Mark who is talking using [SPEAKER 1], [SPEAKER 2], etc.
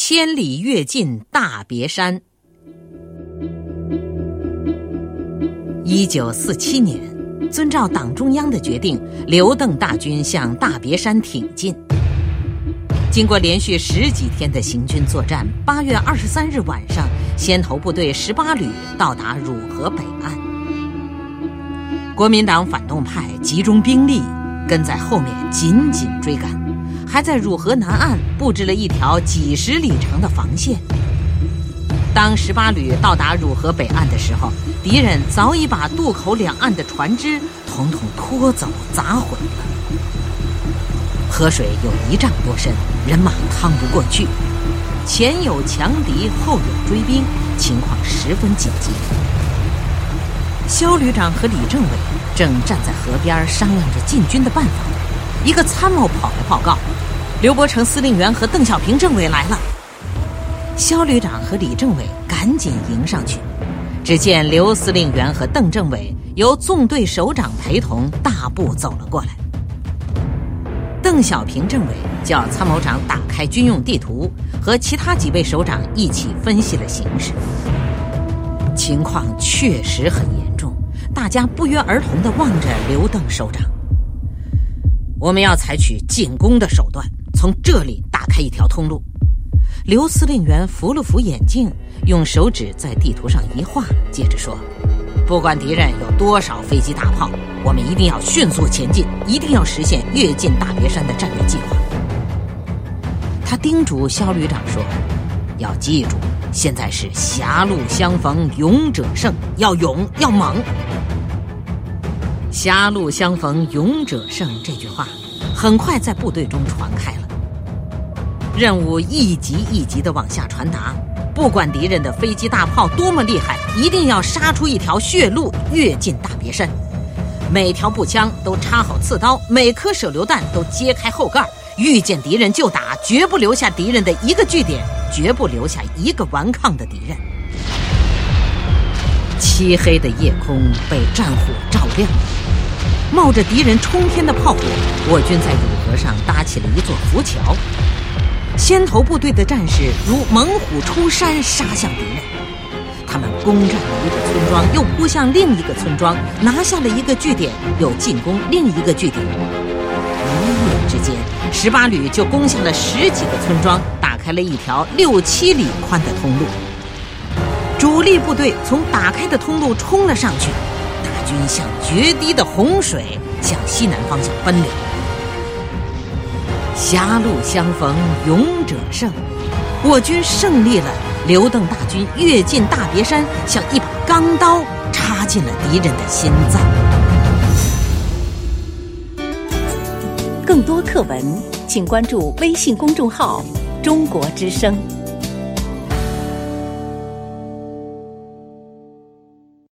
[SPEAKER 1] 千里跃进大别山。一九四七年，遵照党中央的决定，刘邓大军向大别山挺进。经过连续十几天的行军作战，八月二十三日晚上，先头部队十八旅到达汝河北岸。国民党反动派集中兵力，跟在后面紧紧追赶，还在汝河南岸布置了一条几十里长的防线。当十八旅到达汝河北岸的时候，敌人早已把渡口两岸的船只统统拖走、砸毁了。河水有一丈多深，人马趟不过去，前有强敌，后有追兵，情况十分紧急。肖旅长和李政委正站在河边商量着进军的办法，一个参谋跑来报告：刘伯承司令员和邓小平政委来了。肖旅长和李政委赶紧迎上去，只见刘司令员和邓政委由纵队首长陪同大步走了过来。邓小平政委叫参谋长打开军用地图，和其他几位首长一起分析了形势。情况确实很严重，大家不约而同地望着刘邓首长。我们要采取进攻的手段，从这里打开一条通路。刘司令员扶了扶眼镜，用手指在地图上一画，接着说：“不管敌人有多少飞机大炮，我们一定要迅速前进，一定要实现跃进大别山的战略计划。”他叮嘱肖旅长说：“要记住，现在是狭路相逢勇者胜，要勇要猛。狭路相逢勇者胜这句话，很快在部队中传开了。”任务一级一级的往下传达，不管敌人的飞机大炮多么厉害，一定要杀出一条血路，跃进大别山。每条步枪都插好刺刀，每颗手榴弹都揭开后盖，遇见敌人就打，绝不留下敌人的一个据点，绝不留下一个顽抗的敌人。漆黑的夜空被战火照亮，冒着敌人冲天的炮火，我军在汝河上搭起了一座浮桥。先头部队的战士如猛虎出山，杀向敌人。他们攻占了一个村庄，又扑向另一个村庄，拿下了一个据点，又进攻另一个据点。一夜之间，十八旅就攻下了十几个村庄，打开了一条六七里宽的通路。主力部队从打开的通路冲了上去，大军像决堤的洪水向西南方向奔流。狭路相逢勇者胜，我军胜利了。刘邓大军跃进大别山，像一把钢刀插进了敌人的心脏。
[SPEAKER 2] 更多课文，请关注微信公众号“中国之声”。